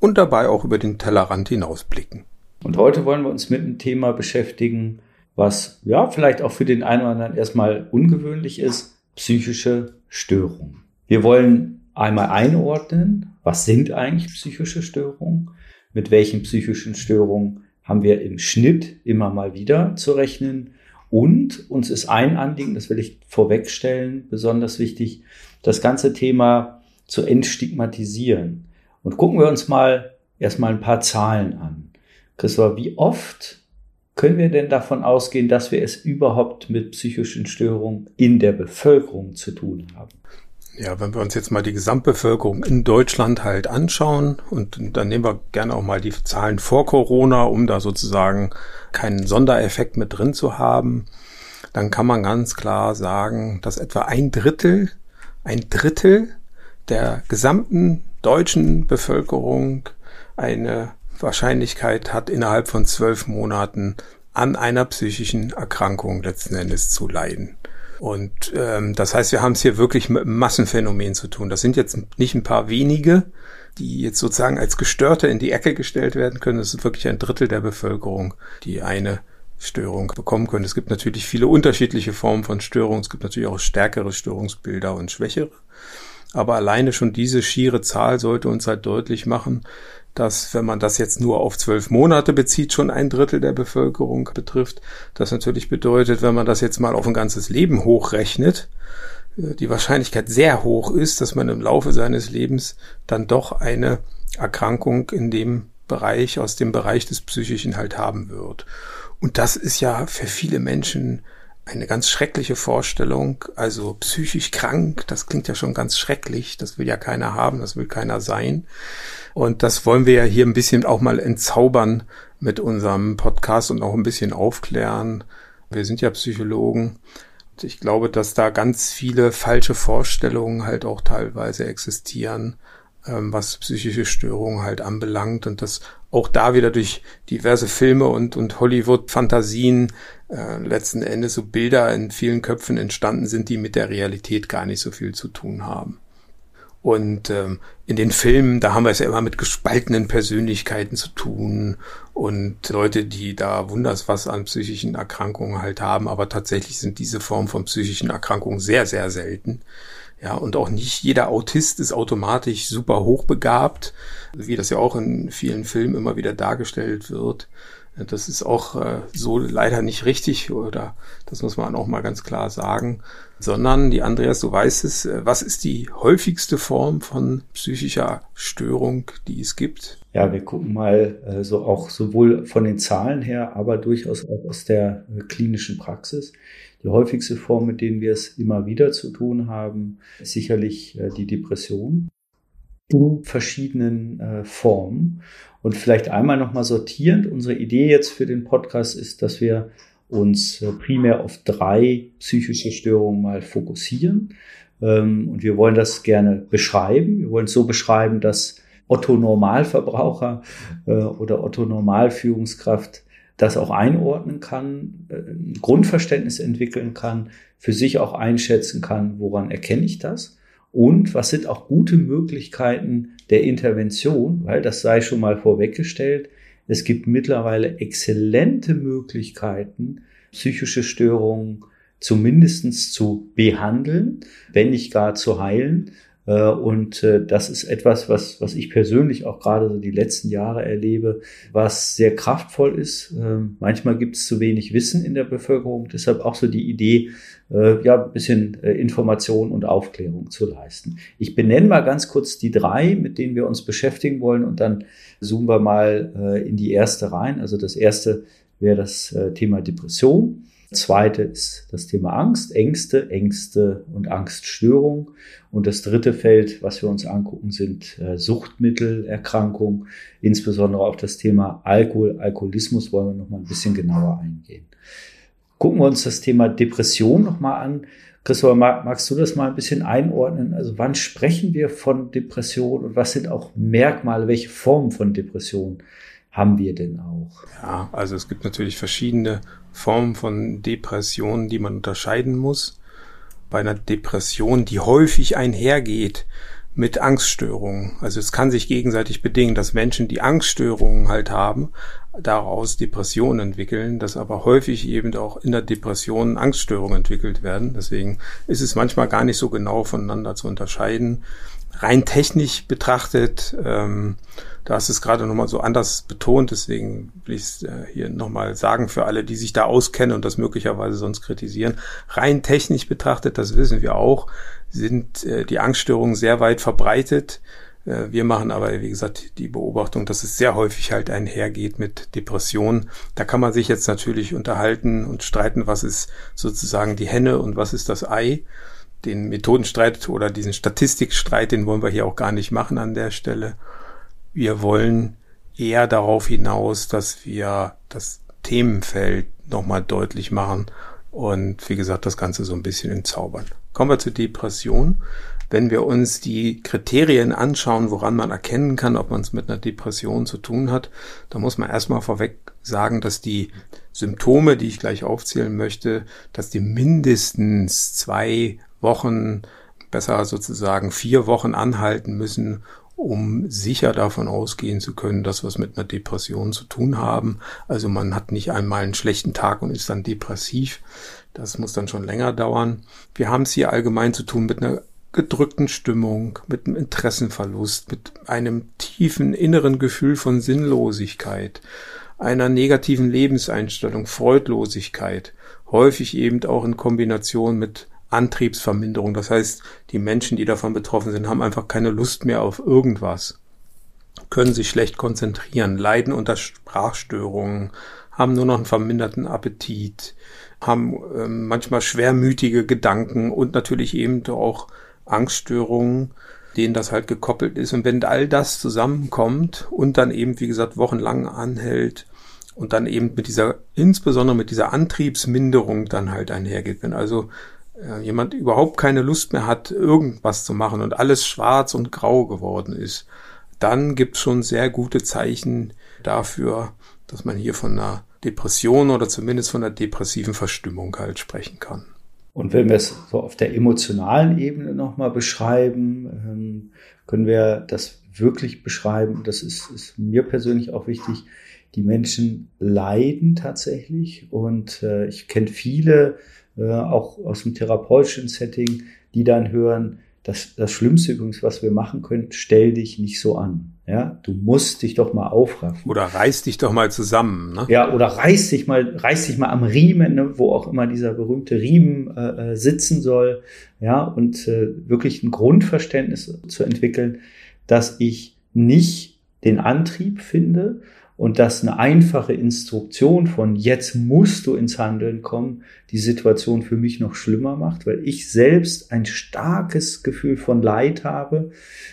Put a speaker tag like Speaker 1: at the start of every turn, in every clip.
Speaker 1: und dabei auch über den Tellerrand hinausblicken.
Speaker 2: Und heute wollen wir uns mit einem Thema beschäftigen, was ja vielleicht auch für den einen oder anderen erstmal ungewöhnlich ist, psychische Störungen. Wir wollen einmal einordnen, was sind eigentlich psychische Störungen, mit welchen psychischen Störungen haben wir im Schnitt immer mal wieder zu rechnen und uns ist ein Anliegen, das will ich vorwegstellen, besonders wichtig, das ganze Thema zu entstigmatisieren. Und gucken wir uns mal erstmal ein paar Zahlen an. Christopher, wie oft können wir denn davon ausgehen, dass wir es überhaupt mit psychischen Störungen in der Bevölkerung zu tun haben?
Speaker 1: Ja, wenn wir uns jetzt mal die Gesamtbevölkerung in Deutschland halt anschauen und dann nehmen wir gerne auch mal die Zahlen vor Corona, um da sozusagen keinen Sondereffekt mit drin zu haben, dann kann man ganz klar sagen, dass etwa ein Drittel, ein Drittel der gesamten deutschen Bevölkerung eine Wahrscheinlichkeit hat, innerhalb von zwölf Monaten an einer psychischen Erkrankung letzten Endes zu leiden. Und ähm, das heißt, wir haben es hier wirklich mit einem Massenphänomen zu tun. Das sind jetzt nicht ein paar wenige, die jetzt sozusagen als Gestörte in die Ecke gestellt werden können. Das ist wirklich ein Drittel der Bevölkerung, die eine Störung bekommen können. Es gibt natürlich viele unterschiedliche Formen von Störungen. Es gibt natürlich auch stärkere Störungsbilder und schwächere. Aber alleine schon diese schiere Zahl sollte uns halt deutlich machen, dass, wenn man das jetzt nur auf zwölf Monate bezieht, schon ein Drittel der Bevölkerung betrifft. Das natürlich bedeutet, wenn man das jetzt mal auf ein ganzes Leben hochrechnet, äh, die Wahrscheinlichkeit sehr hoch ist, dass man im Laufe seines Lebens dann doch eine Erkrankung in dem Bereich, aus dem Bereich des Psychischen halt haben wird. Und das ist ja für viele Menschen eine ganz schreckliche Vorstellung. Also psychisch krank, das klingt ja schon ganz schrecklich. Das will ja keiner haben, das will keiner sein. Und das wollen wir ja hier ein bisschen auch mal entzaubern mit unserem Podcast und auch ein bisschen aufklären. Wir sind ja Psychologen. Und ich glaube, dass da ganz viele falsche Vorstellungen halt auch teilweise existieren, was psychische Störungen halt anbelangt und dass auch da wieder durch diverse Filme und, und Hollywood-Fantasien äh, letzten Endes so Bilder in vielen Köpfen entstanden sind, die mit der Realität gar nicht so viel zu tun haben. Und ähm, in den Filmen, da haben wir es ja immer mit gespaltenen Persönlichkeiten zu tun und Leute, die da wunders was an psychischen Erkrankungen halt haben, aber tatsächlich sind diese Formen von psychischen Erkrankungen sehr, sehr selten. Ja, und auch nicht jeder Autist ist automatisch super hochbegabt, wie das ja auch in vielen Filmen immer wieder dargestellt wird. Das ist auch äh, so leider nicht richtig oder das muss man auch mal ganz klar sagen, sondern die Andreas, du weißt es, äh, was ist die häufigste Form von psychischer Störung, die es gibt?
Speaker 2: Ja, wir gucken mal äh, so auch sowohl von den Zahlen her, aber durchaus auch aus der äh, klinischen Praxis. Die häufigste Form, mit denen wir es immer wieder zu tun haben, ist sicherlich äh, die Depression in verschiedenen äh, Formen. Und vielleicht einmal nochmal sortierend. Unsere Idee jetzt für den Podcast ist, dass wir uns äh, primär auf drei psychische Störungen mal fokussieren. Ähm, und wir wollen das gerne beschreiben. Wir wollen es so beschreiben, dass Otto Normalverbraucher äh, oder Otto Normalführungskraft das auch einordnen kann, äh, ein Grundverständnis entwickeln kann, für sich auch einschätzen kann, woran erkenne ich das und was sind auch gute Möglichkeiten der Intervention, weil das sei schon mal vorweggestellt. Es gibt mittlerweile exzellente Möglichkeiten, psychische Störungen zumindestens zu behandeln, wenn nicht gar zu heilen. Äh, und äh, das ist etwas, was, was ich persönlich auch gerade so die letzten Jahre erlebe, was sehr kraftvoll ist. Ähm, manchmal gibt es zu wenig Wissen in der Bevölkerung. Deshalb auch so die Idee, äh, ja, ein bisschen Information und Aufklärung zu leisten. Ich benenne mal ganz kurz die drei, mit denen wir uns beschäftigen wollen und dann zoomen wir mal in die erste rein. Also das erste wäre das Thema Depression. Zweite ist das Thema Angst, Ängste, Ängste und Angststörung. Und das dritte Feld, was wir uns angucken, sind äh, Suchtmittelerkrankungen, insbesondere auf das Thema Alkohol, Alkoholismus wollen wir noch mal ein bisschen genauer eingehen. Gucken wir uns das Thema Depression noch mal an. Christopher, magst du das mal ein bisschen einordnen? Also wann sprechen wir von Depression und was sind auch Merkmale, welche Formen von Depression haben wir denn auch?
Speaker 1: Ja, also es gibt natürlich verschiedene Formen von Depressionen, die man unterscheiden muss. Bei einer Depression, die häufig einhergeht mit Angststörungen. Also es kann sich gegenseitig bedingen, dass Menschen, die Angststörungen halt haben, daraus Depressionen entwickeln, dass aber häufig eben auch in der Depression Angststörungen entwickelt werden. Deswegen ist es manchmal gar nicht so genau voneinander zu unterscheiden. Rein technisch betrachtet, ähm, da ist es gerade nochmal so anders betont, deswegen will ich es äh, hier nochmal sagen für alle, die sich da auskennen und das möglicherweise sonst kritisieren. Rein technisch betrachtet, das wissen wir auch, sind äh, die Angststörungen sehr weit verbreitet. Äh, wir machen aber, wie gesagt, die Beobachtung, dass es sehr häufig halt einhergeht mit Depressionen. Da kann man sich jetzt natürlich unterhalten und streiten, was ist sozusagen die Henne und was ist das Ei. Den Methodenstreit oder diesen Statistikstreit, den wollen wir hier auch gar nicht machen an der Stelle. Wir wollen eher darauf hinaus, dass wir das Themenfeld nochmal deutlich machen und wie gesagt, das Ganze so ein bisschen entzaubern. Kommen wir zur Depression. Wenn wir uns die Kriterien anschauen, woran man erkennen kann, ob man es mit einer Depression zu tun hat, da muss man erstmal vorweg sagen, dass die Symptome, die ich gleich aufzählen möchte, dass die mindestens zwei Wochen, besser sozusagen vier Wochen anhalten müssen, um sicher davon ausgehen zu können, dass es mit einer Depression zu tun haben. Also man hat nicht einmal einen schlechten Tag und ist dann depressiv. Das muss dann schon länger dauern. Wir haben es hier allgemein zu tun mit einer gedrückten Stimmung, mit einem Interessenverlust, mit einem tiefen inneren Gefühl von Sinnlosigkeit, einer negativen Lebenseinstellung, Freudlosigkeit, häufig eben auch in Kombination mit Antriebsverminderung. Das heißt, die Menschen, die davon betroffen sind, haben einfach keine Lust mehr auf irgendwas, können sich schlecht konzentrieren, leiden unter Sprachstörungen, haben nur noch einen verminderten Appetit, haben äh, manchmal schwermütige Gedanken und natürlich eben auch Angststörungen, denen das halt gekoppelt ist. Und wenn all das zusammenkommt und dann eben, wie gesagt, wochenlang anhält und dann eben mit dieser, insbesondere mit dieser Antriebsminderung dann halt einhergeht, wenn also jemand überhaupt keine Lust mehr hat, irgendwas zu machen und alles schwarz und grau geworden ist, dann gibt es schon sehr gute Zeichen dafür, dass man hier von einer Depression oder zumindest von einer depressiven Verstimmung halt sprechen kann.
Speaker 2: Und wenn wir es so auf der emotionalen Ebene nochmal beschreiben, ähm, können wir das wirklich beschreiben. Das ist, ist, mir persönlich auch wichtig. Die Menschen leiden tatsächlich und äh, ich kenne viele, äh, auch aus dem therapeutischen Setting, die dann hören, das, das Schlimmste übrigens, was wir machen können, stell dich nicht so an. Ja, du musst dich doch mal aufraffen.
Speaker 1: Oder reiß dich doch mal zusammen. Ne?
Speaker 2: Ja, oder reiß dich mal, reiß dich mal am Riemen, ne, wo auch immer dieser berühmte Riemen äh, äh, sitzen soll. Ja, und äh, wirklich ein Grundverständnis zu entwickeln, dass ich nicht den Antrieb finde, und dass eine einfache Instruktion von jetzt musst du ins Handeln kommen, die Situation für mich noch schlimmer macht, weil ich selbst ein starkes Gefühl von Leid habe,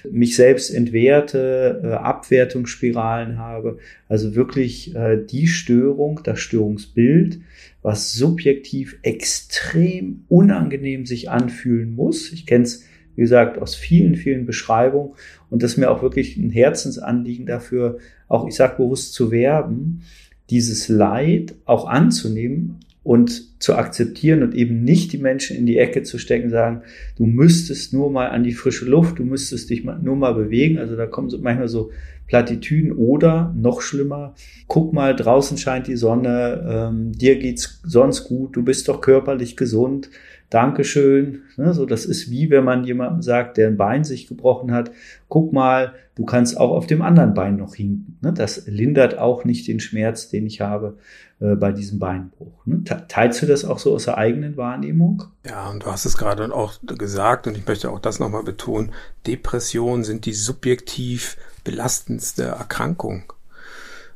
Speaker 2: mich selbst entwerte, äh, Abwertungsspiralen habe, also wirklich äh, die Störung, das Störungsbild, was subjektiv extrem unangenehm sich anfühlen muss. Ich kenne es wie gesagt, aus vielen, vielen Beschreibungen. Und das ist mir auch wirklich ein Herzensanliegen dafür, auch ich sage bewusst zu werben, dieses Leid auch anzunehmen und zu akzeptieren und eben nicht die Menschen in die Ecke zu stecken, sagen, du müsstest nur mal an die frische Luft, du müsstest dich nur mal bewegen. Also da kommen so manchmal so Plattitüden oder noch schlimmer, guck mal, draußen scheint die Sonne, ähm, dir geht's sonst gut, du bist doch körperlich gesund, Dankeschön. Ne, so, das ist wie wenn man jemandem sagt, der ein Bein sich gebrochen hat, guck mal, du kannst auch auf dem anderen Bein noch hinken. Ne, das lindert auch nicht den Schmerz, den ich habe äh, bei diesem Beinbruch. Ne? Teilst du das auch so aus der eigenen Wahrnehmung?
Speaker 1: Ja, und du hast es gerade auch gesagt, und ich möchte auch das nochmal betonen, Depressionen sind die subjektiv belastendste Erkrankung.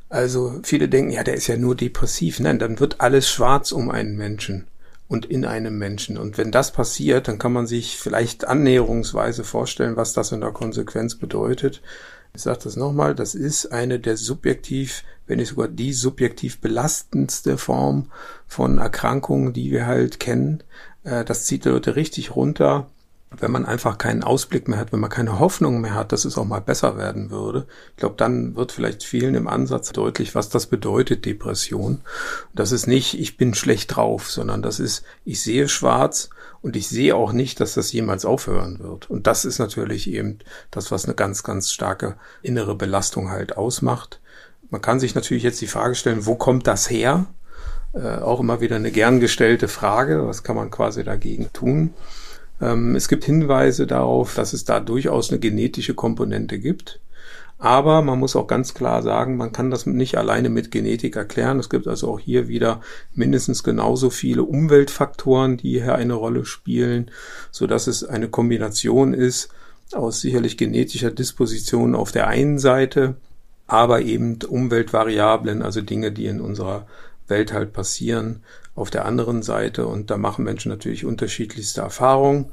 Speaker 1: Also viele denken, ja, der ist ja nur depressiv. Nein, dann wird alles schwarz um einen Menschen und in einem Menschen. Und wenn das passiert, dann kann man sich vielleicht annäherungsweise vorstellen, was das in der Konsequenz bedeutet. Ich sage das nochmal, das ist eine der subjektiv, wenn nicht sogar die subjektiv belastendste Form von Erkrankungen, die wir halt kennen. Äh, das zieht die Leute richtig runter wenn man einfach keinen Ausblick mehr hat, wenn man keine Hoffnung mehr hat, dass es auch mal besser werden würde, ich glaube, dann wird vielleicht vielen im Ansatz deutlich, was das bedeutet, Depression. Das ist nicht, ich bin schlecht drauf, sondern das ist, ich sehe schwarz und ich sehe auch nicht, dass das jemals aufhören wird. Und das ist natürlich eben das, was eine ganz, ganz starke innere Belastung halt ausmacht. Man kann sich natürlich jetzt die Frage stellen, wo kommt das her? Äh, auch immer wieder eine gern gestellte Frage. Was kann man quasi dagegen tun? Ähm, es gibt Hinweise darauf, dass es da durchaus eine genetische Komponente gibt. Aber man muss auch ganz klar sagen, man kann das nicht alleine mit Genetik erklären. Es gibt also auch hier wieder mindestens genauso viele Umweltfaktoren, die hier eine Rolle spielen, so dass es eine Kombination ist aus sicherlich genetischer Disposition auf der einen Seite, aber eben Umweltvariablen, also Dinge, die in unserer Welt halt passieren, auf der anderen Seite. Und da machen Menschen natürlich unterschiedlichste Erfahrungen.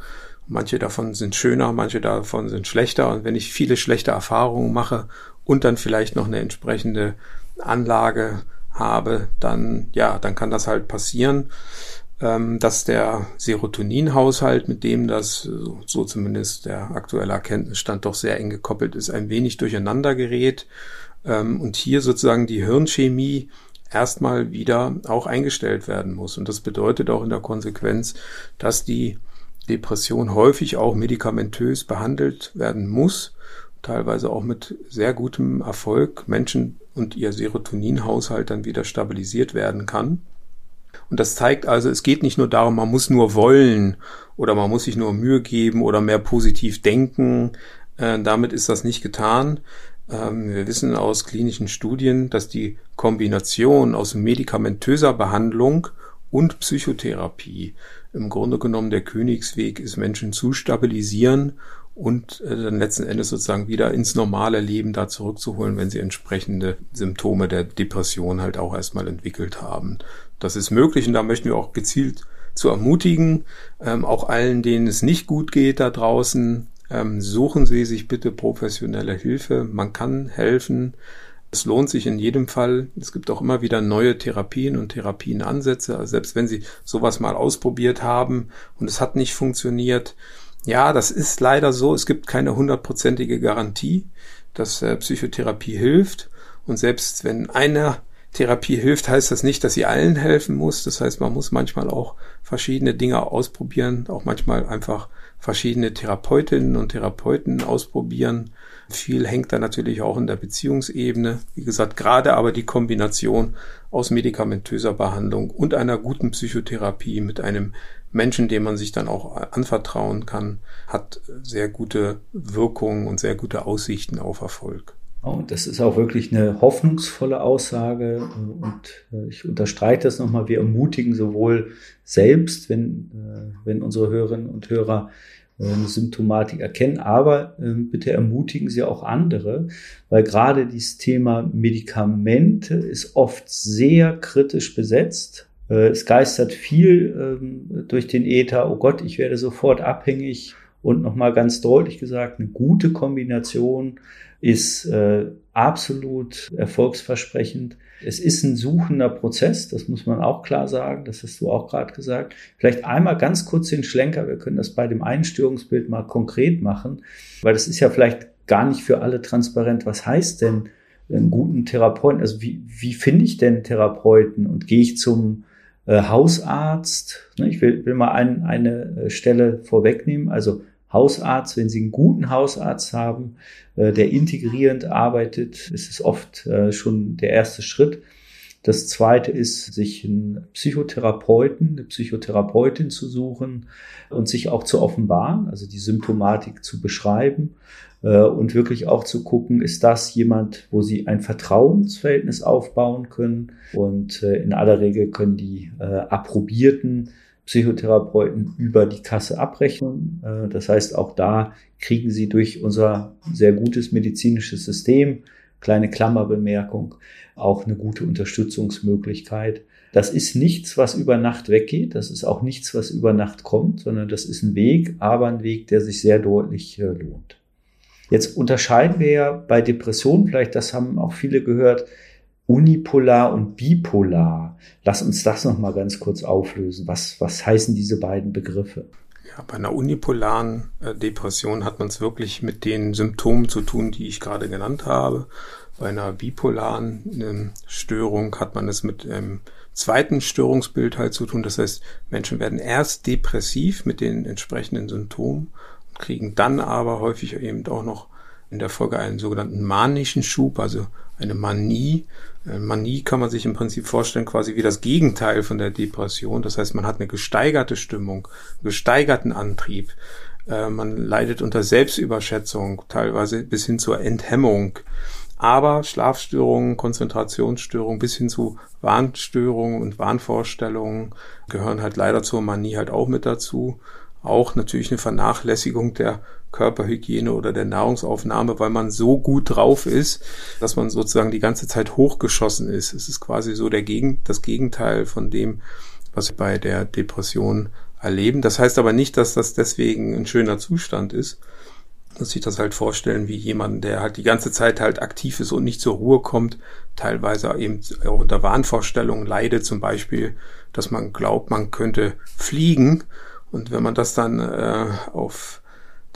Speaker 1: Manche davon sind schöner, manche davon sind schlechter. Und wenn ich viele schlechte Erfahrungen mache und dann vielleicht noch eine entsprechende Anlage habe, dann, ja, dann kann das halt passieren, ähm, dass der Serotoninhaushalt, mit dem das, so zumindest der aktuelle Erkenntnisstand doch sehr eng gekoppelt ist, ein wenig durcheinander gerät. Ähm, und hier sozusagen die Hirnchemie erstmal wieder auch eingestellt werden muss. Und das bedeutet auch in der Konsequenz, dass die Depression häufig auch medikamentös behandelt werden muss, teilweise auch mit sehr gutem Erfolg Menschen und ihr Serotoninhaushalt dann wieder stabilisiert werden kann. Und das zeigt also, es geht nicht nur darum, man muss nur wollen oder man muss sich nur Mühe geben oder mehr positiv denken. Äh, damit ist das nicht getan, wir wissen aus klinischen Studien, dass die Kombination aus medikamentöser Behandlung und Psychotherapie im Grunde genommen der Königsweg ist, Menschen zu stabilisieren und äh, dann letzten Endes sozusagen wieder ins normale Leben da zurückzuholen, wenn sie entsprechende Symptome der Depression halt auch erstmal entwickelt haben. Das ist möglich und da möchten wir auch gezielt zu ermutigen, ähm, auch allen, denen es nicht gut geht da draußen, ähm, suchen Sie sich bitte professionelle Hilfe. Man kann helfen. Es lohnt sich in jedem Fall. Es gibt auch immer wieder neue Therapien und Therapienansätze. Also selbst wenn Sie sowas mal ausprobiert haben und es hat nicht funktioniert, ja, das ist leider so. Es gibt keine hundertprozentige Garantie, dass äh, Psychotherapie hilft. Und selbst wenn einer Therapie hilft, heißt das nicht, dass sie allen helfen muss. Das heißt, man muss manchmal auch verschiedene Dinge ausprobieren, auch manchmal einfach verschiedene Therapeutinnen und Therapeuten ausprobieren. Viel hängt da natürlich auch in der Beziehungsebene. Wie gesagt, gerade aber die Kombination aus medikamentöser Behandlung und einer guten Psychotherapie mit einem Menschen, dem man sich dann auch anvertrauen kann, hat sehr gute Wirkungen und sehr gute Aussichten auf Erfolg.
Speaker 2: Und das ist auch wirklich eine hoffnungsvolle Aussage. Und äh, ich unterstreiche das nochmal. Wir ermutigen sowohl selbst, wenn, äh, wenn unsere Hörerinnen und Hörer äh, eine Symptomatik erkennen, aber ähm, bitte ermutigen Sie auch andere, weil gerade dieses Thema Medikamente ist oft sehr kritisch besetzt. Es geistert viel ähm, durch den Äther, oh Gott, ich werde sofort abhängig. Und nochmal ganz deutlich gesagt, eine gute Kombination ist äh, absolut erfolgsversprechend. Es ist ein suchender Prozess, das muss man auch klar sagen, das hast du auch gerade gesagt. Vielleicht einmal ganz kurz den Schlenker, wir können das bei dem Einstörungsbild mal konkret machen, weil das ist ja vielleicht gar nicht für alle transparent. Was heißt denn einen guten Therapeuten? Also wie, wie finde ich denn Therapeuten und gehe ich zum äh, Hausarzt? Ne, ich will, will mal ein, eine äh, Stelle vorwegnehmen. Also Hausarzt, wenn Sie einen guten Hausarzt haben, äh, der integrierend arbeitet, ist es oft äh, schon der erste Schritt. Das zweite ist, sich einen Psychotherapeuten, eine Psychotherapeutin zu suchen und sich auch zu offenbaren, also die Symptomatik zu beschreiben äh, und wirklich auch zu gucken, ist das jemand, wo sie ein Vertrauensverhältnis aufbauen können. Und in aller Regel können die approbierten Psychotherapeuten über die Kasse abrechnen. Äh, das heißt, auch da kriegen sie durch unser sehr gutes medizinisches System kleine Klammerbemerkung, auch eine gute Unterstützungsmöglichkeit. Das ist nichts, was über Nacht weggeht. Das ist auch nichts, was über Nacht kommt, sondern das ist ein Weg, aber ein Weg, der sich sehr deutlich äh, lohnt. Jetzt unterscheiden wir ja bei Depressionen, vielleicht das haben auch viele gehört, unipolar und bipolar. Lass uns das noch mal ganz kurz auflösen. Was, was heißen diese beiden Begriffe?
Speaker 1: Ja, bei einer unipolaren äh, Depression hat man es wirklich mit den Symptomen zu tun, die ich gerade genannt habe. Bei einer bipolaren äh, Störung hat man es mit einem zweiten Störungsbild halt zu tun. Das heißt, Menschen werden erst depressiv mit den entsprechenden Symptomen und kriegen dann aber häufig eben auch noch in der Folge einen sogenannten manischen Schub, also eine Manie. Äh, Manie kann man sich im Prinzip vorstellen quasi wie das Gegenteil von der Depression. Das heißt, man hat eine gesteigerte Stimmung, gesteigerten Antrieb. Äh, man leidet unter Selbstüberschätzung, teilweise bis hin zur Enthemmung. Aber Schlafstörungen, Konzentrationsstörungen bis hin zu Warnstörungen und Wahnvorstellungen gehören halt leider zur Manie halt auch mit dazu auch natürlich eine Vernachlässigung der Körperhygiene oder der Nahrungsaufnahme, weil man so gut drauf ist, dass man sozusagen die ganze Zeit hochgeschossen ist. Es ist quasi so der Gegen, das Gegenteil von dem, was wir bei der Depression erleben. Das heißt aber nicht, dass das deswegen ein schöner Zustand ist. Man muss sich das halt vorstellen wie jemand, der halt die ganze Zeit halt aktiv ist und nicht zur Ruhe kommt, teilweise eben auch unter Wahnvorstellungen leidet, zum Beispiel, dass man glaubt, man könnte fliegen und wenn man das dann äh, auf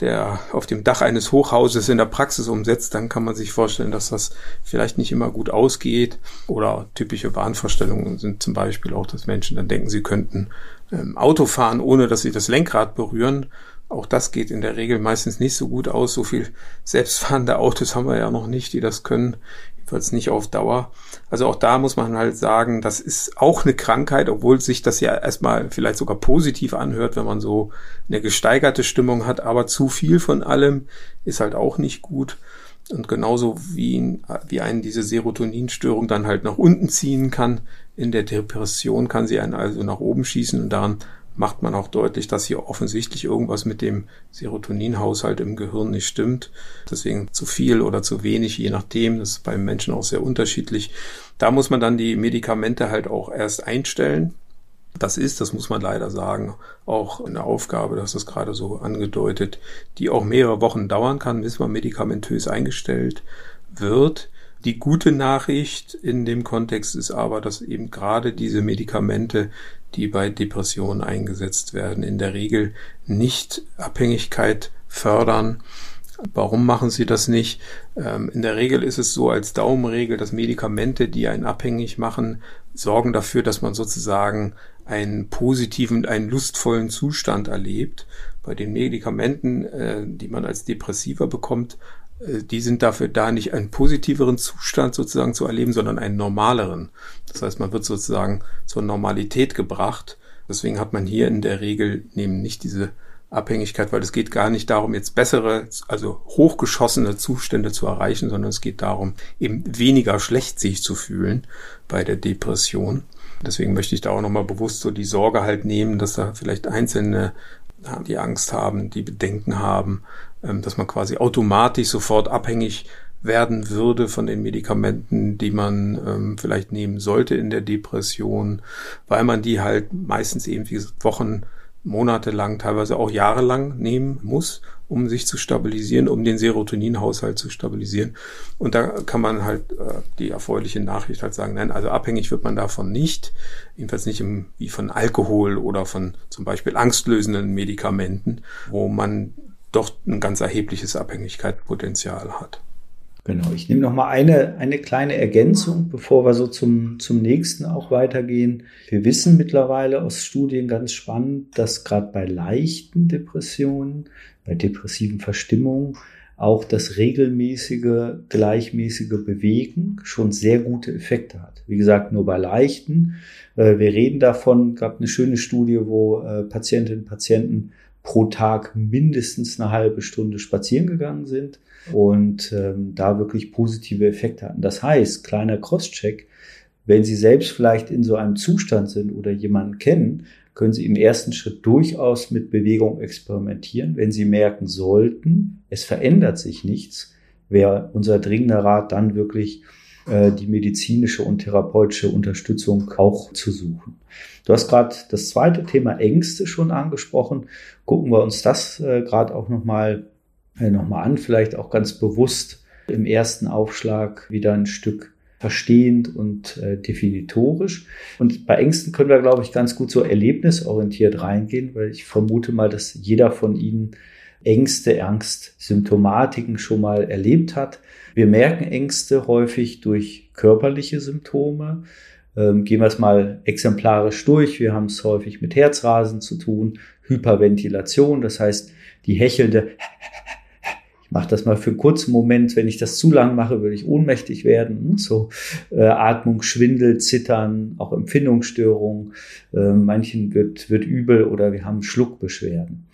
Speaker 1: der auf dem Dach eines Hochhauses in der Praxis umsetzt, dann kann man sich vorstellen, dass das vielleicht nicht immer gut ausgeht. Oder typische Wahnvorstellungen sind zum Beispiel auch, dass Menschen dann denken, sie könnten ähm, Auto fahren, ohne dass sie das Lenkrad berühren. Auch das geht in der Regel meistens nicht so gut aus. So viel selbstfahrende Autos haben wir ja noch nicht, die das können jedenfalls nicht auf Dauer. Also auch da muss man halt sagen, das ist auch eine Krankheit, obwohl sich das ja erstmal vielleicht sogar positiv anhört, wenn man so eine gesteigerte Stimmung hat, aber zu viel von allem ist halt auch nicht gut. Und genauso wie, wie einen diese Serotoninstörung dann halt nach unten ziehen kann, in der Depression kann sie einen also nach oben schießen und daran macht man auch deutlich, dass hier offensichtlich irgendwas mit dem Serotoninhaushalt im Gehirn nicht stimmt. Deswegen zu viel oder zu wenig, je nachdem. Das ist beim Menschen auch sehr unterschiedlich. Da muss man dann die Medikamente halt auch erst einstellen. Das ist, das muss man leider sagen, auch eine Aufgabe, das ist gerade so angedeutet, die auch mehrere Wochen dauern kann, bis man medikamentös eingestellt wird. Die gute Nachricht in dem Kontext ist aber, dass eben gerade diese Medikamente die bei Depressionen eingesetzt werden, in der Regel nicht Abhängigkeit fördern. Warum machen sie das nicht? Ähm, in der Regel ist es so als Daumenregel, dass Medikamente, die einen abhängig machen, sorgen dafür, dass man sozusagen einen positiven, einen lustvollen Zustand erlebt. Bei den Medikamenten, äh, die man als Depressiver bekommt, die sind dafür da, nicht einen positiveren Zustand sozusagen zu erleben, sondern einen normaleren. Das heißt, man wird sozusagen zur Normalität gebracht. Deswegen hat man hier in der Regel eben nicht diese Abhängigkeit, weil es geht gar nicht darum, jetzt bessere, also hochgeschossene Zustände zu erreichen, sondern es geht darum, eben weniger schlecht sich zu fühlen bei der Depression. Deswegen möchte ich da auch nochmal bewusst so die Sorge halt nehmen, dass da vielleicht Einzelne die Angst haben, die Bedenken haben, dass man quasi automatisch sofort abhängig werden würde von den Medikamenten, die man ähm, vielleicht nehmen sollte in der Depression, weil man die halt meistens eben wie Wochen, Monate lang, teilweise auch jahrelang nehmen muss, um sich zu stabilisieren, um den Serotoninhaushalt zu stabilisieren. Und da kann man halt äh, die erfreuliche Nachricht halt sagen, nein, also abhängig wird man davon nicht, jedenfalls nicht im, wie von Alkohol oder von zum Beispiel angstlösenden Medikamenten, wo man doch ein ganz erhebliches Abhängigkeitspotenzial hat.
Speaker 2: Genau, ich nehme noch mal eine, eine kleine Ergänzung, bevor wir so zum, zum nächsten auch weitergehen. Wir wissen mittlerweile aus Studien ganz spannend, dass gerade bei leichten Depressionen, bei depressiven Verstimmungen, auch das regelmäßige, gleichmäßige Bewegen schon sehr gute Effekte hat. Wie gesagt, nur bei leichten. Äh, wir reden davon, gab eine schöne Studie, wo äh, Patientinnen und Patienten pro Tag mindestens eine halbe Stunde spazieren gegangen sind und ähm, da wirklich positive Effekte hatten. Das heißt, kleiner Crosscheck, wenn Sie selbst vielleicht in so einem Zustand sind oder jemanden kennen, können Sie im ersten Schritt durchaus mit Bewegung experimentieren. Wenn Sie merken sollten, es verändert sich nichts, wäre unser dringender Rat dann wirklich die medizinische und therapeutische Unterstützung auch zu suchen. Du hast gerade das zweite Thema Ängste schon angesprochen. Gucken wir uns das äh, gerade auch nochmal äh, noch an, vielleicht auch ganz bewusst im ersten Aufschlag wieder ein Stück verstehend und äh, definitorisch. Und bei Ängsten können wir, glaube ich, ganz gut so erlebnisorientiert reingehen, weil ich vermute mal, dass jeder von Ihnen Ängste, Angstsymptomatiken schon mal erlebt hat. Wir merken Ängste häufig durch körperliche Symptome. Ähm, gehen wir es mal exemplarisch durch. Wir haben es häufig mit Herzrasen zu tun, Hyperventilation, das heißt die hechelnde, ich mache das mal für einen kurzen Moment, wenn ich das zu lang mache, würde ich ohnmächtig werden. So äh, Atmung, Schwindel, Zittern, auch Empfindungsstörungen. Äh, manchen wird, wird übel oder wir haben Schluckbeschwerden.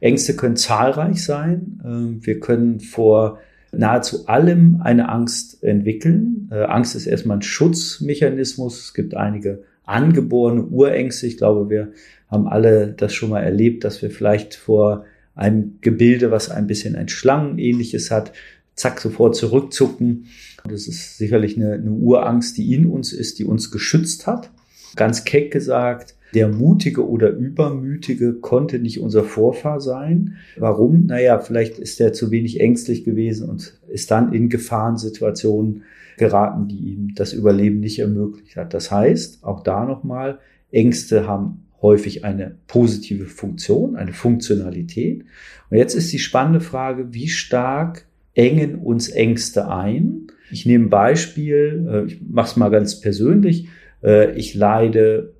Speaker 2: Ängste können zahlreich sein. Äh, wir können vor nahezu allem eine Angst entwickeln. Äh, Angst ist erstmal ein Schutzmechanismus. Es gibt einige angeborene Urängste. Ich glaube, wir haben alle das schon mal erlebt, dass wir vielleicht vor einem Gebilde, was ein bisschen ein Schlangenähnliches hat, zack, sofort zurückzucken. Das ist sicherlich eine, eine Urangst, die in uns ist, die uns geschützt hat. Ganz keck gesagt, der Mutige oder Übermütige konnte nicht unser Vorfahr sein. Warum? Naja, vielleicht ist er zu wenig ängstlich gewesen und ist dann in Gefahrensituationen geraten, die ihm das Überleben nicht ermöglicht hat. Das heißt, auch da nochmal, Ängste haben häufig eine positive Funktion, eine Funktionalität. Und jetzt ist die spannende Frage, wie stark engen uns Ängste ein? Ich nehme ein Beispiel, äh, ich mache es mal ganz persönlich. Äh, ich leide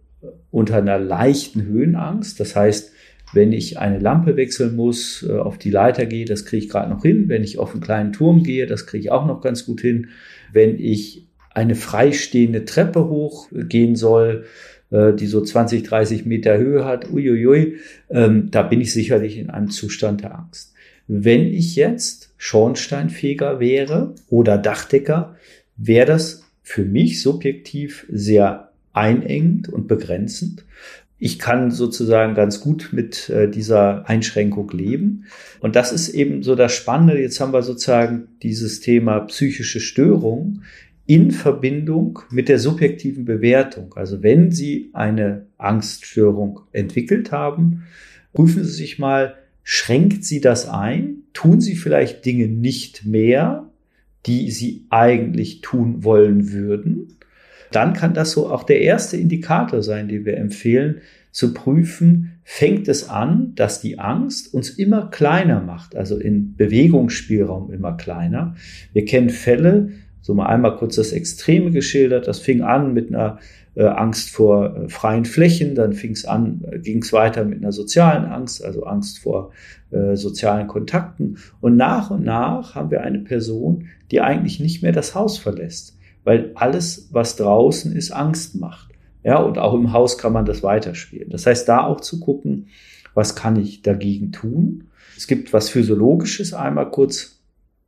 Speaker 2: unter einer leichten Höhenangst. Das heißt, wenn ich eine Lampe wechseln muss, äh, auf die Leiter gehe, das kriege ich gerade noch hin. Wenn ich auf einen kleinen Turm gehe, das kriege ich auch noch ganz gut hin. Wenn ich eine freistehende Treppe hochgehen soll, äh, die so 20, 30 Meter Höhe hat, uiuiui, ähm, da bin ich sicherlich in einem Zustand der Angst. Wenn ich jetzt Schornsteinfeger wäre oder Dachdecker, wäre das für mich subjektiv sehr einengend und begrenzend. Ich kann sozusagen ganz gut mit äh, dieser Einschränkung leben. Und das ist eben so das Spannende. Jetzt haben wir sozusagen dieses Thema psychische Störung in Verbindung mit der subjektiven Bewertung. Also wenn Sie eine Angststörung entwickelt haben, prüfen Sie sich mal, schränkt Sie das ein? Tun Sie vielleicht Dinge nicht mehr, die Sie eigentlich tun wollen würden? Dann kann das so auch der erste Indikator sein, den wir empfehlen, zu prüfen, fängt es an, dass die Angst uns immer kleiner macht, also in Bewegungsspielraum immer kleiner. Wir kennen Fälle, so mal einmal kurz das Extreme geschildert, das fing an mit einer äh, Angst vor äh, freien Flächen, dann fing es an, äh, ging es weiter mit einer sozialen Angst, also Angst vor äh, sozialen Kontakten. Und nach und nach haben wir eine Person, die eigentlich nicht mehr das Haus verlässt weil alles, was draußen ist, Angst macht. Ja, und auch im Haus kann man das weiterspielen. Das heißt, da auch zu gucken, was kann ich dagegen tun? Es gibt was Physiologisches einmal kurz.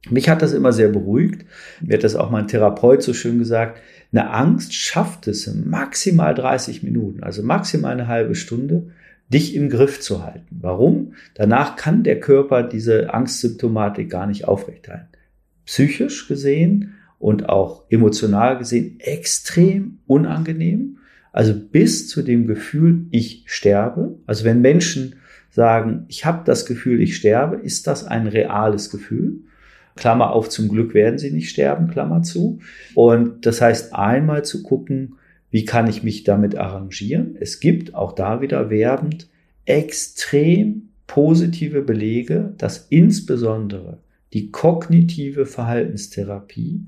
Speaker 2: Mich hat das immer sehr beruhigt. Mir hat das auch mein Therapeut so schön gesagt. Eine Angst schafft es maximal 30 Minuten, also maximal eine halbe Stunde, dich im Griff zu halten. Warum? Danach kann der Körper diese Angstsymptomatik gar nicht aufrechterhalten. Psychisch gesehen und auch emotional gesehen extrem unangenehm. Also bis zu dem Gefühl, ich sterbe. Also wenn Menschen sagen, ich habe das Gefühl, ich sterbe, ist das ein reales Gefühl. Klammer auf, zum Glück werden sie nicht sterben, Klammer zu. Und das heißt einmal zu gucken, wie kann ich mich damit arrangieren. Es gibt auch da wieder werbend extrem positive Belege, dass insbesondere die kognitive Verhaltenstherapie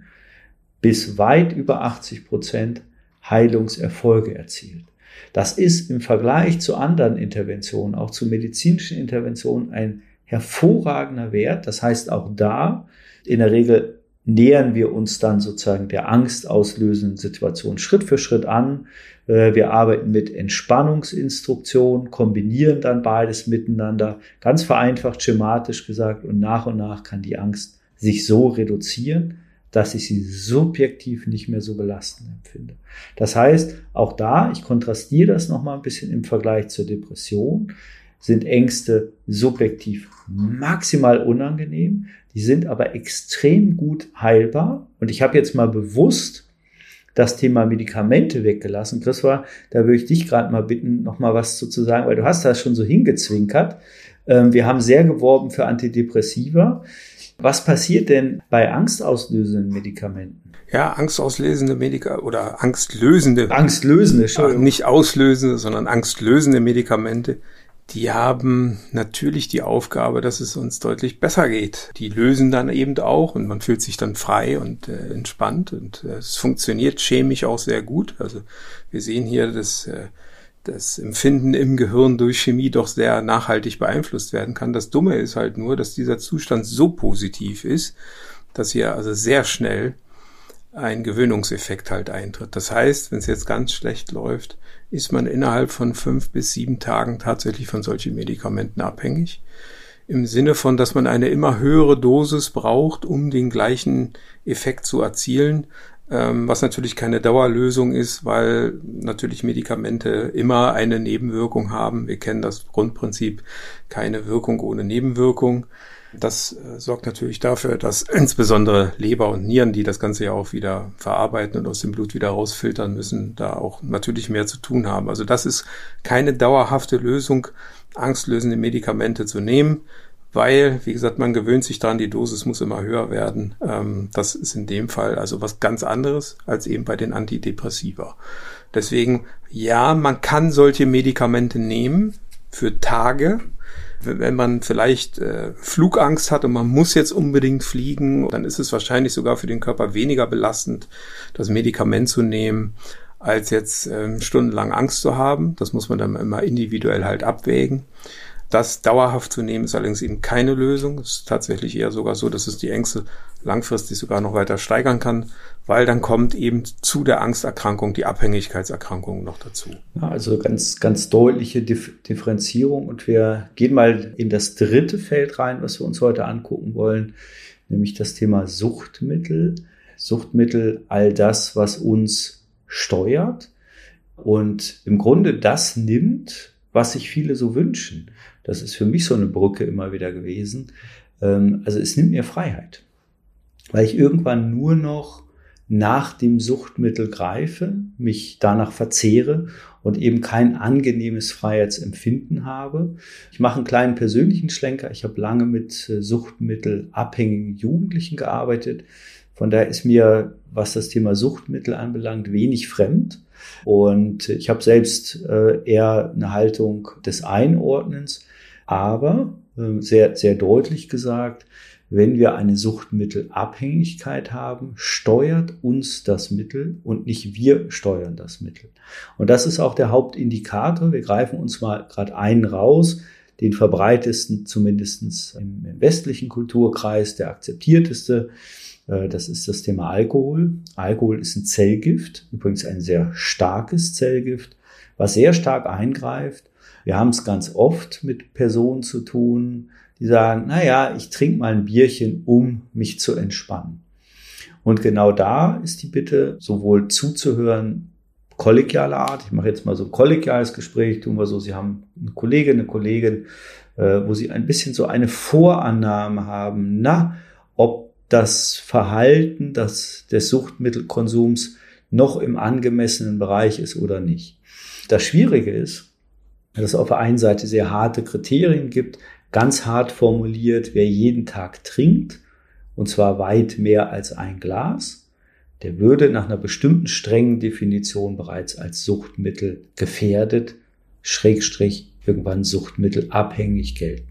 Speaker 2: bis weit über 80 Prozent Heilungserfolge erzielt. Das ist im Vergleich zu anderen Interventionen, auch zu medizinischen Interventionen, ein hervorragender Wert. Das heißt, auch da in der Regel nähern wir uns dann sozusagen der angstauslösenden Situation Schritt für Schritt an. Äh, wir arbeiten mit Entspannungsinstruktionen, kombinieren dann beides miteinander, ganz vereinfacht schematisch gesagt, und nach und nach kann die Angst sich so reduzieren, dass ich sie subjektiv nicht mehr so belastend empfinde. Das heißt, auch da, ich kontrastiere das nochmal ein bisschen im Vergleich zur Depression. sind Ängste subjektiv maximal unangenehm. Die sind aber extrem gut heilbar. Und ich habe jetzt mal bewusst das Thema Medikamente weggelassen. Christopher, da würde ich dich gerade mal bitten, noch mal was zu sagen, weil du hast das schon so hingezwinkert. Ähm, wir haben sehr geworben für Antidepressiva. Was passiert denn bei angstauslösenden Medikamenten?
Speaker 1: Ja, angstauslösende Medikamente oder angstlösende.
Speaker 2: Angstlösende,
Speaker 1: Entschuldigung. Nicht auslösende, sondern angstlösende Medikamente die haben natürlich die Aufgabe, dass es uns deutlich besser geht. Die lösen dann eben auch und man fühlt sich dann frei und äh, entspannt und äh, es funktioniert chemisch auch sehr gut. Also wir sehen hier, dass äh, das Empfinden im Gehirn durch Chemie doch sehr nachhaltig beeinflusst werden kann. Das Dumme ist halt nur, dass dieser Zustand so positiv ist, dass hier also sehr schnell ein Gewöhnungseffekt halt eintritt. Das heißt, wenn es jetzt ganz schlecht läuft, ist man innerhalb von fünf bis sieben Tagen tatsächlich von solchen Medikamenten abhängig. Im Sinne von, dass man eine immer höhere Dosis braucht, um den gleichen Effekt zu erzielen, ähm, was natürlich keine Dauerlösung ist, weil natürlich Medikamente immer eine Nebenwirkung haben. Wir kennen das Grundprinzip, keine Wirkung ohne Nebenwirkung. Das äh, sorgt natürlich dafür, dass insbesondere Leber und Nieren, die das Ganze ja auch wieder verarbeiten und aus dem Blut wieder rausfiltern müssen, da auch natürlich mehr zu tun haben. Also das ist keine dauerhafte Lösung, angstlösende Medikamente zu nehmen, weil, wie gesagt, man gewöhnt sich daran, die Dosis muss immer höher werden. Ähm, das ist in dem Fall also was ganz anderes als eben bei den Antidepressiva. Deswegen, ja, man kann solche Medikamente nehmen für Tage, wenn man vielleicht äh, Flugangst hat und man muss jetzt unbedingt fliegen, dann ist es wahrscheinlich sogar für den Körper weniger belastend, das Medikament zu nehmen, als jetzt ähm, stundenlang Angst zu haben. Das muss man dann immer individuell halt abwägen. Das dauerhaft zu nehmen ist allerdings eben keine Lösung. Es ist tatsächlich eher sogar so, dass es die Ängste langfristig sogar noch weiter steigern kann, weil dann kommt eben zu der Angsterkrankung die Abhängigkeitserkrankung noch dazu.
Speaker 2: Ja, also ganz, ganz deutliche Dif Differenzierung und wir gehen mal in das dritte Feld rein, was wir uns heute angucken wollen, nämlich das Thema Suchtmittel. Suchtmittel, all das, was uns steuert und im Grunde das nimmt, was sich viele so wünschen. Das ist für mich so eine Brücke immer wieder gewesen. Ähm, also es nimmt mir Freiheit, weil ich irgendwann nur noch nach dem Suchtmittel greife, mich danach verzehre und eben kein angenehmes Freiheitsempfinden habe. Ich mache einen kleinen persönlichen Schlenker. Ich habe lange mit äh, suchtmittelabhängigen Jugendlichen gearbeitet. Von daher ist mir, was das Thema Suchtmittel anbelangt, wenig fremd. Und ich habe selbst äh, eher eine Haltung des Einordnens, aber äh, sehr, sehr deutlich gesagt, wenn wir eine Suchtmittelabhängigkeit haben, steuert uns das Mittel und nicht wir steuern das Mittel. Und das ist auch der Hauptindikator. Wir greifen uns mal gerade einen raus, den verbreitesten, zumindestens im, im westlichen Kulturkreis, der akzeptierteste. Äh, das ist das Thema Alkohol. Alkohol ist ein Zellgift, übrigens ein sehr starkes Zellgift, was sehr stark eingreift. Wir haben es ganz oft mit Personen zu tun, die sagen, na ja, ich trinke mal ein Bierchen, um mich zu entspannen. Und genau da ist die Bitte, sowohl zuzuhören, kollegialer Art. Ich mache jetzt mal so ein kollegiales Gespräch, tun wir so, Sie haben eine Kollegin, eine Kollegin, äh, wo Sie ein bisschen so eine Vorannahme haben, na, ob das Verhalten das, des Suchtmittelkonsums noch im angemessenen Bereich ist oder nicht. Das Schwierige ist, dass es auf der einen Seite sehr harte Kriterien gibt, ganz hart formuliert, wer jeden Tag trinkt, und zwar weit mehr als ein Glas, der würde nach einer bestimmten strengen Definition bereits als Suchtmittel gefährdet, Schrägstrich irgendwann Suchtmittel abhängig gelten.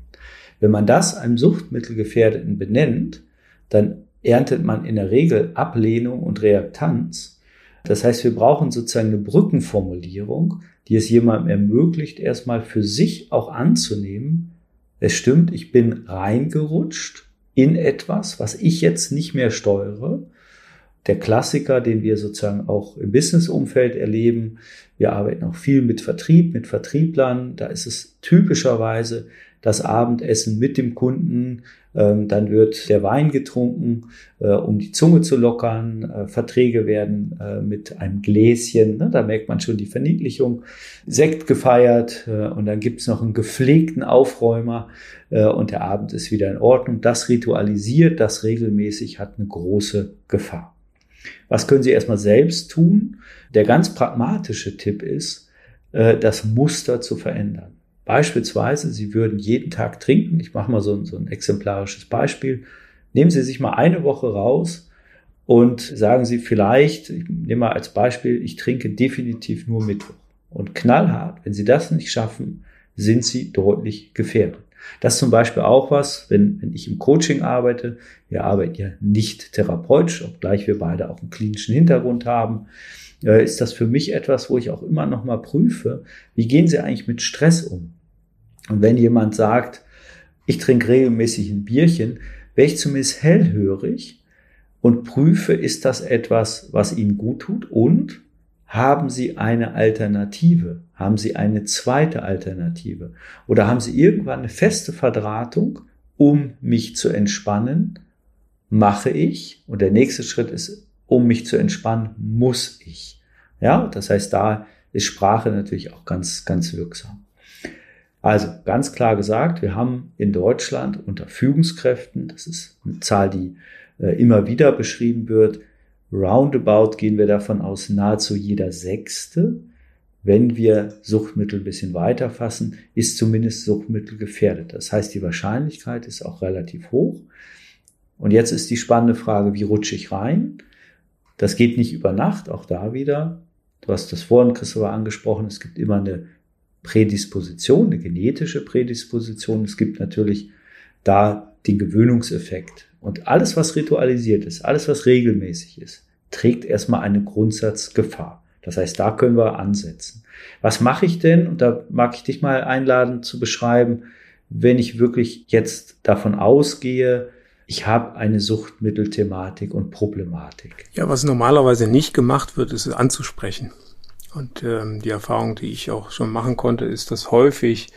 Speaker 2: Wenn man das einem Suchtmittelgefährdeten benennt, dann erntet man in der Regel Ablehnung und Reaktanz. Das heißt, wir brauchen sozusagen eine Brückenformulierung, die es jemandem ermöglicht, erstmal für sich auch anzunehmen, es stimmt, ich bin reingerutscht in etwas, was ich jetzt nicht mehr steuere. Der Klassiker, den wir sozusagen auch im Business-Umfeld erleben. Wir arbeiten auch viel mit Vertrieb, mit Vertrieblern. Da ist es typischerweise das Abendessen mit dem Kunden. Ähm, dann wird der Wein getrunken, äh, um die Zunge zu lockern. Äh, Verträge werden äh, mit einem Gläschen, ne, da merkt man schon die Verniedlichung, Sekt gefeiert und dann gibt's noch einen gepflegten Aufräumer und der Abend ist wieder in Ordnung. Das ritualisiert, das regelmäßig hat eine große Gefahr. Was können Sie erstmal selbst tun? Der ganz pragmatische Tipp ist, das Muster zu verändern. Beispielsweise, Sie würden jeden Tag trinken. Ich mache mal so ein, so ein exemplarisches Beispiel. Nehmen Sie sich mal eine Woche raus und sagen Sie vielleicht, ich nehme mal als Beispiel, ich trinke definitiv nur Mittwoch. Und knallhart, wenn Sie das nicht schaffen, sind Sie deutlich gefährdet. Das ist zum Beispiel auch was, wenn, wenn ich im Coaching arbeite. Wir arbeiten ja nicht therapeutisch, obgleich wir beide auch einen klinischen Hintergrund haben äh, ist das für mich etwas, wo ich auch immer noch mal prüfe, wie gehen Sie eigentlich mit Stress um? Und wenn jemand sagt, ich trinke regelmäßig ein Bierchen, wäre ich zumindest hellhörig und prüfe, ist das etwas, was Ihnen gut tut und haben Sie eine Alternative? Haben Sie eine zweite Alternative? Oder haben Sie irgendwann eine feste Verdrahtung, um mich zu entspannen? Mache ich? Und der nächste Schritt ist, um mich zu entspannen, muss ich. Ja, das heißt, da ist Sprache natürlich auch ganz, ganz wirksam. Also ganz klar gesagt, wir haben in Deutschland unter Führungskräften, das ist eine Zahl, die äh, immer wieder beschrieben wird, roundabout gehen wir davon aus, nahezu jeder Sechste, wenn wir Suchtmittel ein bisschen weiter fassen, ist zumindest Suchtmittel gefährdet. Das heißt, die Wahrscheinlichkeit ist auch relativ hoch. Und jetzt ist die spannende Frage, wie rutsche ich rein? Das geht nicht über Nacht, auch da wieder. Du hast das vorhin, Christopher, angesprochen. Es gibt immer eine Prädisposition, eine genetische Prädisposition. Es gibt natürlich da den Gewöhnungseffekt. Und alles, was ritualisiert ist, alles, was regelmäßig ist, trägt erstmal eine Grundsatzgefahr. Das heißt, da können wir ansetzen. Was mache ich denn? Und da mag ich dich mal einladen zu beschreiben, wenn ich wirklich jetzt davon ausgehe, ich habe eine Suchtmittelthematik und Problematik.
Speaker 1: Ja, was normalerweise nicht gemacht wird, ist es anzusprechen. Und ähm, die Erfahrung, die ich auch schon machen konnte, ist, dass häufig,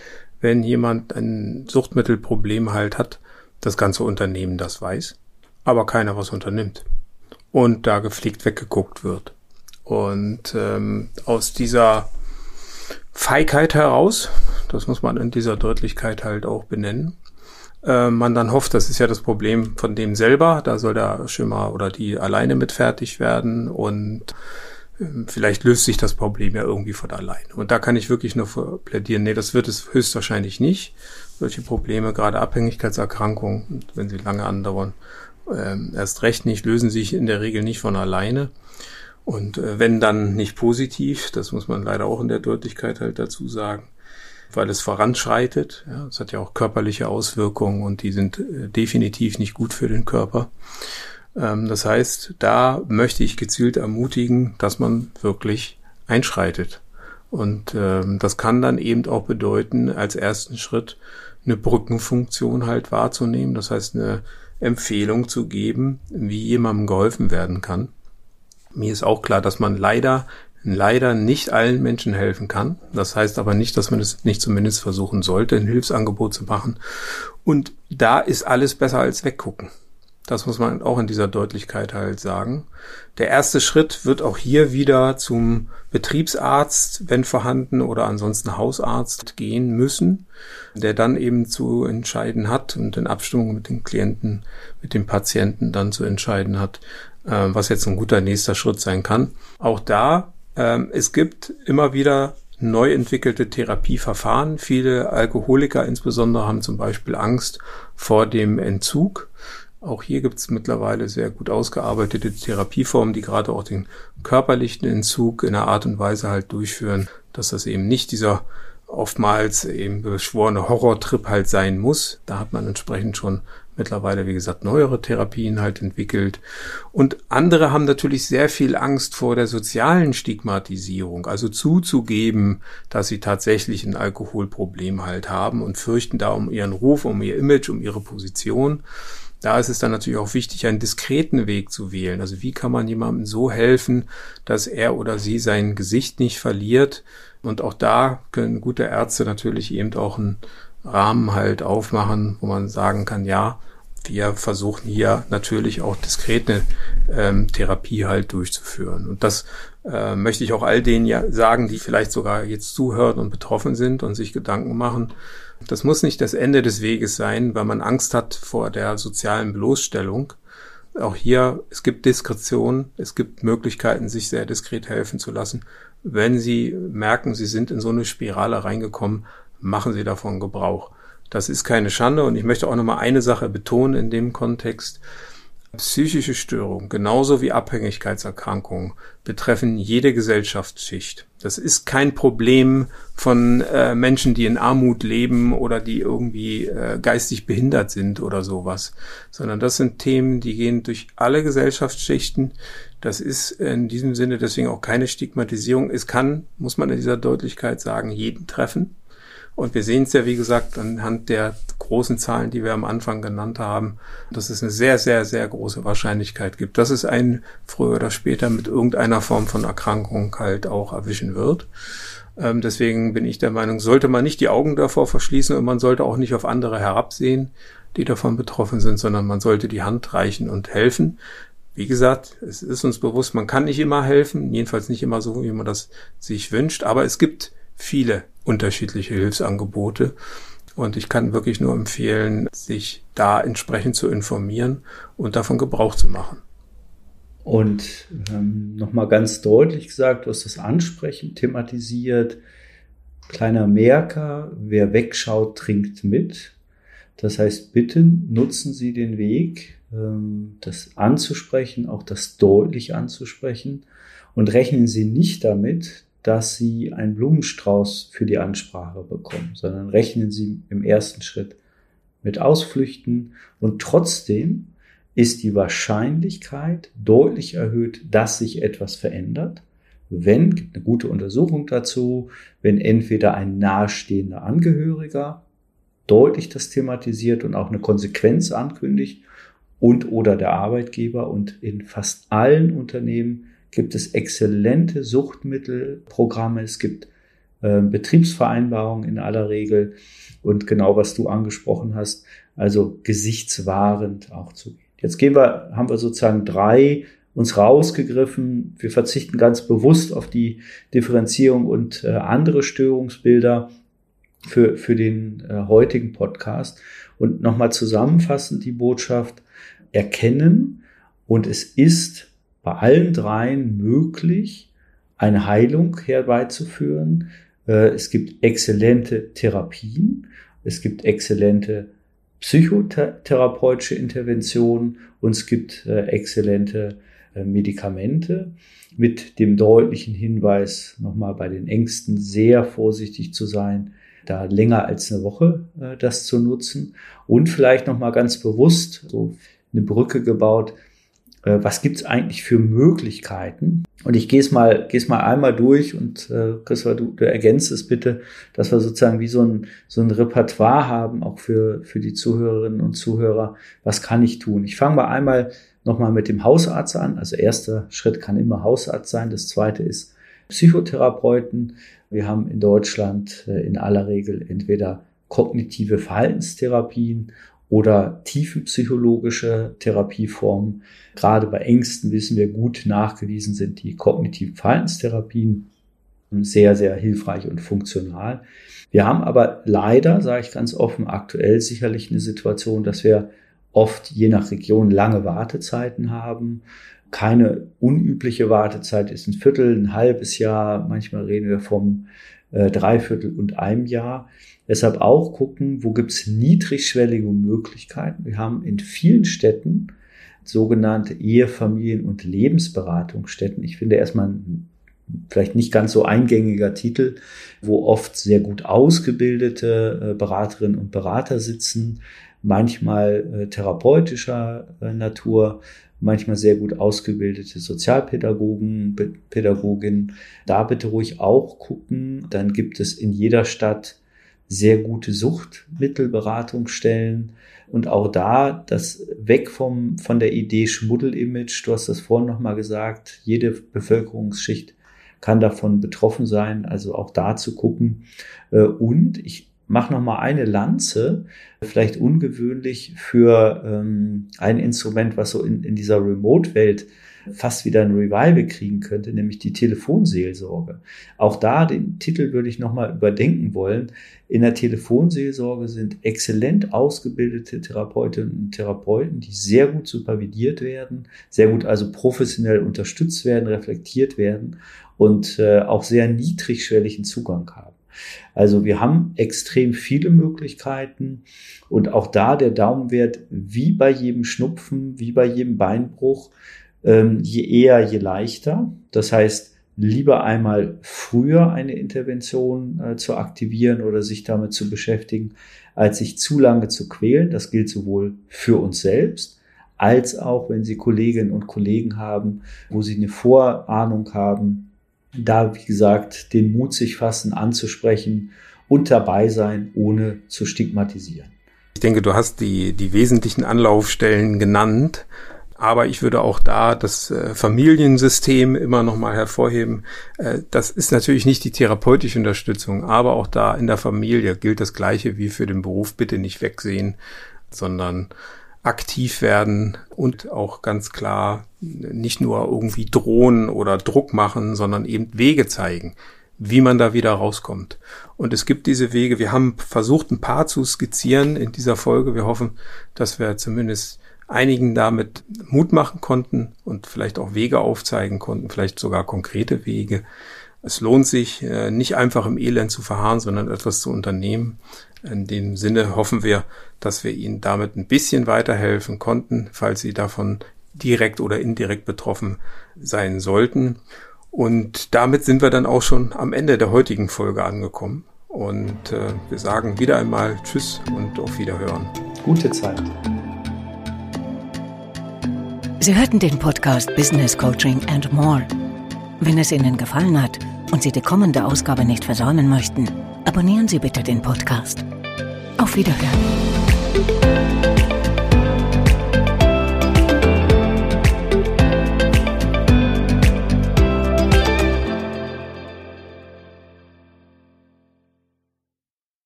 Speaker 1: wenn jemand ein Suchtmittelproblem halt hat, das ganze Unternehmen das weiß, aber keiner was unternimmt. Und da gepflegt weggeguckt wird. Und ähm, aus dieser Feigheit heraus, das muss man in dieser Deutlichkeit halt auch benennen, äh, man dann hofft, das ist ja das Problem von dem selber, da soll der Schimmer oder die alleine mit fertig werden und vielleicht löst sich das Problem ja irgendwie von allein. Und da kann ich wirklich nur plädieren, nee, das wird es höchstwahrscheinlich nicht. Solche Probleme, gerade Abhängigkeitserkrankungen, wenn sie lange andauern, ähm, erst recht nicht, lösen sich in der Regel nicht von alleine. Und äh, wenn dann nicht positiv, das muss man leider auch in der Deutlichkeit halt dazu sagen, weil es voranschreitet. Ja, es hat ja auch körperliche Auswirkungen und die sind äh, definitiv nicht gut für den Körper. Ähm, das heißt, da möchte ich gezielt ermutigen, dass man wirklich einschreitet. Und ähm, das kann dann eben auch bedeuten, als ersten Schritt eine Brückenfunktion halt wahrzunehmen. Das heißt, eine Empfehlung zu geben, wie jemandem geholfen werden kann. Mir ist auch klar, dass man leider, leider nicht allen Menschen helfen kann. Das heißt aber nicht, dass man es nicht zumindest versuchen sollte, ein Hilfsangebot zu machen. Und da ist alles besser als weggucken. Das muss man auch in dieser Deutlichkeit halt sagen. Der erste Schritt wird auch hier wieder zum Betriebsarzt, wenn vorhanden, oder ansonsten Hausarzt gehen müssen, der dann eben zu entscheiden hat und in Abstimmung mit den Klienten, mit dem Patienten dann zu entscheiden hat, äh, was jetzt ein guter nächster Schritt sein kann. Auch da, ähm, es gibt immer wieder neu entwickelte Therapieverfahren. Viele Alkoholiker insbesondere haben zum Beispiel Angst vor dem Entzug auch hier gibt es mittlerweile sehr gut ausgearbeitete Therapieformen, die gerade auch den körperlichen Entzug in einer Art und Weise halt durchführen, dass das eben nicht dieser oftmals eben beschworene Horrortrip halt sein muss. Da hat man entsprechend schon mittlerweile, wie gesagt, neuere Therapien halt entwickelt. Und andere haben natürlich sehr viel Angst vor der sozialen Stigmatisierung, also zuzugeben, dass sie tatsächlich ein Alkoholproblem halt haben und fürchten da um ihren Ruf, um ihr Image, um ihre Position. Da ist es dann natürlich auch wichtig, einen diskreten Weg zu wählen. Also wie kann man jemandem so helfen, dass er oder sie sein Gesicht nicht verliert? Und auch da können gute Ärzte natürlich eben auch einen Rahmen halt aufmachen, wo man sagen kann, ja, wir versuchen hier natürlich auch diskrete ähm, Therapie halt durchzuführen. Und das äh, möchte ich auch all denen ja sagen, die vielleicht sogar jetzt zuhören und betroffen sind und sich Gedanken machen. Das muss nicht das Ende des Weges sein, weil man Angst hat vor der sozialen Bloßstellung. Auch hier, es gibt Diskretion, es gibt Möglichkeiten, sich sehr diskret helfen zu lassen. Wenn Sie merken, Sie sind in so eine Spirale reingekommen, machen Sie davon Gebrauch. Das ist keine Schande und ich möchte auch nochmal eine Sache betonen in dem Kontext. Psychische Störungen, genauso wie Abhängigkeitserkrankungen, betreffen jede Gesellschaftsschicht. Das ist kein Problem von äh, Menschen, die in Armut leben oder die irgendwie äh, geistig behindert sind oder sowas, sondern das sind Themen, die gehen durch alle Gesellschaftsschichten. Das ist in diesem Sinne deswegen auch keine Stigmatisierung. Es kann, muss man in dieser Deutlichkeit sagen, jeden treffen. Und wir sehen es ja, wie gesagt, anhand der großen Zahlen, die wir am Anfang genannt haben, dass es eine sehr, sehr, sehr große Wahrscheinlichkeit gibt, dass es einen früher oder später mit irgendeiner Form von Erkrankung halt auch erwischen wird. Ähm, deswegen bin ich der Meinung, sollte man nicht die Augen davor verschließen und man sollte auch nicht auf andere herabsehen, die davon betroffen sind, sondern man sollte die Hand reichen und helfen. Wie gesagt, es ist uns bewusst, man kann nicht immer helfen, jedenfalls nicht immer so, wie man das sich wünscht, aber es gibt viele unterschiedliche Hilfsangebote. Und ich kann wirklich nur empfehlen, sich da entsprechend zu informieren und davon Gebrauch zu machen.
Speaker 2: Und ähm, nochmal ganz deutlich gesagt, du hast das Ansprechen thematisiert. Kleiner Merker, wer wegschaut, trinkt mit. Das heißt, bitte nutzen Sie den Weg, ähm, das anzusprechen, auch das deutlich anzusprechen und rechnen Sie nicht damit, dass Sie einen Blumenstrauß für die Ansprache bekommen, sondern rechnen Sie im ersten Schritt mit Ausflüchten. Und trotzdem ist die Wahrscheinlichkeit deutlich erhöht, dass sich etwas verändert, wenn, gibt eine gute Untersuchung dazu, wenn entweder ein nahestehender Angehöriger deutlich das thematisiert und auch eine Konsequenz ankündigt und oder der Arbeitgeber und in fast allen Unternehmen gibt es exzellente Suchtmittelprogramme, es gibt äh, Betriebsvereinbarungen in aller Regel und genau was du angesprochen hast, also gesichtswahrend auch zu gehen. Jetzt gehen wir, haben wir sozusagen drei uns rausgegriffen. Wir verzichten ganz bewusst auf die Differenzierung und äh, andere Störungsbilder für, für den äh, heutigen Podcast. Und nochmal zusammenfassend die Botschaft, erkennen und es ist bei allen dreien möglich, eine Heilung herbeizuführen. Äh, es gibt exzellente Therapien, es gibt exzellente psychotherapeutische Interventionen und es gibt äh, exzellente äh, Medikamente. Mit dem deutlichen Hinweis, nochmal bei den Ängsten sehr vorsichtig zu sein, da länger als eine Woche das zu nutzen. Und vielleicht nochmal ganz bewusst so eine Brücke gebaut, äh, was gibt's eigentlich für Möglichkeiten? Und ich gehe es mal, gehe es mal einmal durch und äh, Christopher, du, du ergänzt es bitte, dass wir sozusagen wie so ein, so ein Repertoire haben, auch für, für die Zuhörerinnen und Zuhörer. Was kann ich tun? Ich fange mal einmal nochmal mit dem Hausarzt an. Also erster Schritt kann immer Hausarzt sein. Das zweite ist Psychotherapeuten. Wir haben in Deutschland äh, in aller Regel entweder kognitive Verhaltenstherapien oder tiefenpsychologische Therapieformen. Gerade bei Ängsten wissen wir gut nachgewiesen sind die kognitiven Verhaltenstherapien sehr, sehr hilfreich und funktional. Wir haben aber leider, sage ich ganz offen, aktuell sicherlich eine Situation, dass wir oft je nach Region lange Wartezeiten haben. Keine unübliche Wartezeit ist ein Viertel, ein halbes Jahr. Manchmal reden wir vom äh, Dreiviertel und einem Jahr. Deshalb auch gucken, wo gibt's niedrigschwellige Möglichkeiten. Wir haben in vielen Städten sogenannte Ehefamilien- und Lebensberatungsstätten. Ich finde erstmal ein vielleicht nicht ganz so eingängiger Titel, wo oft sehr gut ausgebildete äh, Beraterinnen und Berater sitzen, manchmal äh, therapeutischer äh, Natur, manchmal sehr gut ausgebildete Sozialpädagogen, Pädagoginnen. Da bitte ruhig auch gucken. Dann gibt es in jeder Stadt sehr gute Suchtmittelberatungsstellen und auch da das weg vom, von der Idee Schmuddelimage. Du hast das vorhin nochmal gesagt. Jede Bevölkerungsschicht kann davon betroffen sein. Also auch da zu gucken. Äh, und ich mache nochmal eine Lanze, vielleicht ungewöhnlich für ähm, ein Instrument, was so in, in dieser Remote-Welt fast wieder ein Revival kriegen könnte, nämlich die Telefonseelsorge. Auch da den Titel würde ich nochmal überdenken wollen. In der Telefonseelsorge sind exzellent ausgebildete Therapeutinnen und Therapeuten, die sehr gut supervidiert werden, sehr gut also professionell unterstützt werden, reflektiert werden und äh, auch sehr niedrigschwelligen Zugang haben. Also wir haben extrem viele Möglichkeiten und auch da der Daumenwert wie bei jedem Schnupfen, wie bei jedem Beinbruch, ähm, je eher, je leichter. Das heißt, lieber einmal früher eine Intervention äh, zu aktivieren oder sich damit zu beschäftigen, als sich zu lange zu quälen. Das gilt sowohl für uns selbst, als auch wenn Sie Kolleginnen und Kollegen haben, wo Sie eine Vorahnung haben, da, wie gesagt, den Mut sich fassen, anzusprechen und dabei sein, ohne zu stigmatisieren.
Speaker 1: Ich denke, du hast die, die wesentlichen Anlaufstellen genannt. Aber ich würde auch da das äh, Familiensystem immer nochmal hervorheben. Äh, das ist natürlich nicht die therapeutische Unterstützung, aber auch da in der Familie gilt das Gleiche wie für den Beruf. Bitte nicht wegsehen, sondern aktiv werden und auch ganz klar nicht nur irgendwie drohen oder Druck machen, sondern eben Wege zeigen, wie man da wieder rauskommt. Und es gibt diese Wege. Wir haben versucht, ein paar zu skizzieren in dieser Folge. Wir hoffen, dass wir zumindest einigen damit Mut machen konnten und vielleicht auch Wege aufzeigen konnten, vielleicht sogar konkrete Wege. Es lohnt sich, äh, nicht einfach im Elend zu verharren, sondern etwas zu unternehmen. In dem Sinne hoffen wir, dass wir Ihnen damit ein bisschen weiterhelfen konnten, falls Sie davon direkt oder indirekt betroffen sein sollten. Und damit sind wir dann auch schon am Ende der heutigen Folge angekommen. Und äh, wir sagen wieder einmal Tschüss und auf Wiederhören.
Speaker 2: Gute Zeit.
Speaker 3: Sie hörten den Podcast Business Coaching and More. Wenn es Ihnen gefallen hat und Sie die kommende Ausgabe nicht versäumen möchten, abonnieren Sie bitte den Podcast. Auf Wiederhören.